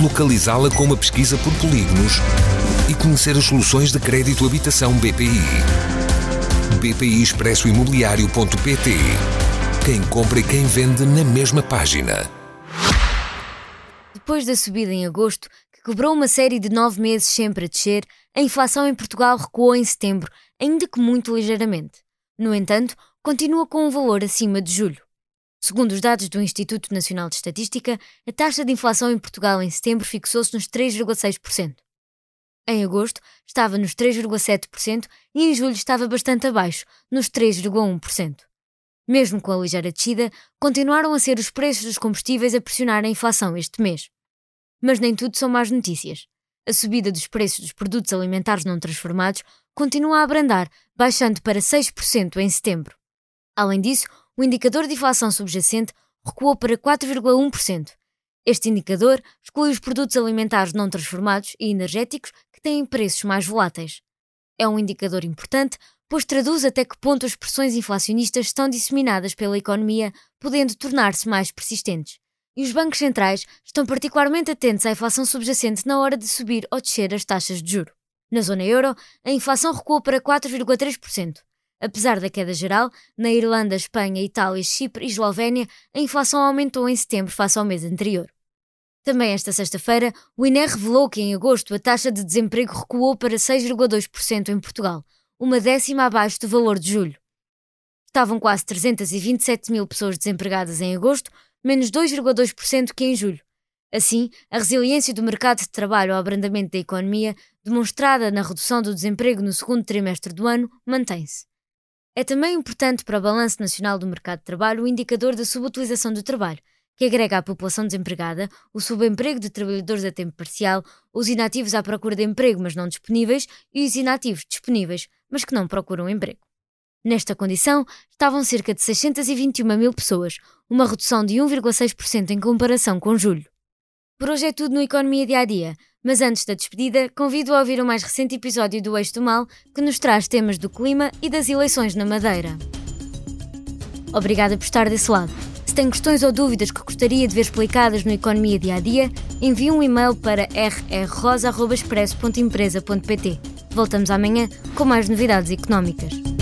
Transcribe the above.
localizá-la com uma pesquisa por polígonos e conhecer as soluções de crédito habitação BPI. BPI Expresso Imobiliário.pt Quem compra e quem vende na mesma página. Depois da subida em agosto, que quebrou uma série de nove meses sempre a descer, a inflação em Portugal recuou em setembro, ainda que muito ligeiramente. No entanto, continua com um valor acima de julho. Segundo os dados do Instituto Nacional de Estatística, a taxa de inflação em Portugal em setembro fixou-se nos 3,6%. Em agosto estava nos 3,7% e em julho estava bastante abaixo, nos 3,1%. Mesmo com a ligeira descida, continuaram a ser os preços dos combustíveis a pressionar a inflação este mês. Mas nem tudo são más notícias. A subida dos preços dos produtos alimentares não transformados continua a abrandar, baixando para 6% em setembro. Além disso, o indicador de inflação subjacente recuou para 4,1%. Este indicador exclui os produtos alimentares não transformados e energéticos que têm preços mais voláteis. É um indicador importante, pois traduz até que ponto as pressões inflacionistas estão disseminadas pela economia, podendo tornar-se mais persistentes. E os bancos centrais estão particularmente atentos à inflação subjacente na hora de subir ou descer as taxas de juro. Na zona euro, a inflação recuou para 4,3%. Apesar da queda geral, na Irlanda, Espanha, Itália, Chipre e Eslovénia, a inflação aumentou em setembro face ao mês anterior. Também esta sexta-feira, o INE revelou que em agosto a taxa de desemprego recuou para 6,2% em Portugal, uma décima abaixo do valor de julho. Estavam quase 327 mil pessoas desempregadas em agosto, menos 2,2% que em julho. Assim, a resiliência do mercado de trabalho ao abrandamento da economia, demonstrada na redução do desemprego no segundo trimestre do ano, mantém-se. É também importante para o Balanço Nacional do Mercado de Trabalho o indicador da subutilização do trabalho, que agrega a população desempregada, o subemprego de trabalhadores a tempo parcial, os inativos à procura de emprego mas não disponíveis e os inativos disponíveis mas que não procuram emprego. Nesta condição, estavam cerca de 621 mil pessoas, uma redução de 1,6% em comparação com julho. Por hoje é tudo no Economia Dia a Dia, mas antes da despedida, convido a ouvir o mais recente episódio do Eixo do Mal, que nos traz temas do clima e das eleições na Madeira. Obrigada por estar desse lado. Se tem questões ou dúvidas que gostaria de ver explicadas no Economia Dia a Dia, envie um e-mail para rrrosa.expresso.empresa.pt. Voltamos amanhã com mais novidades económicas.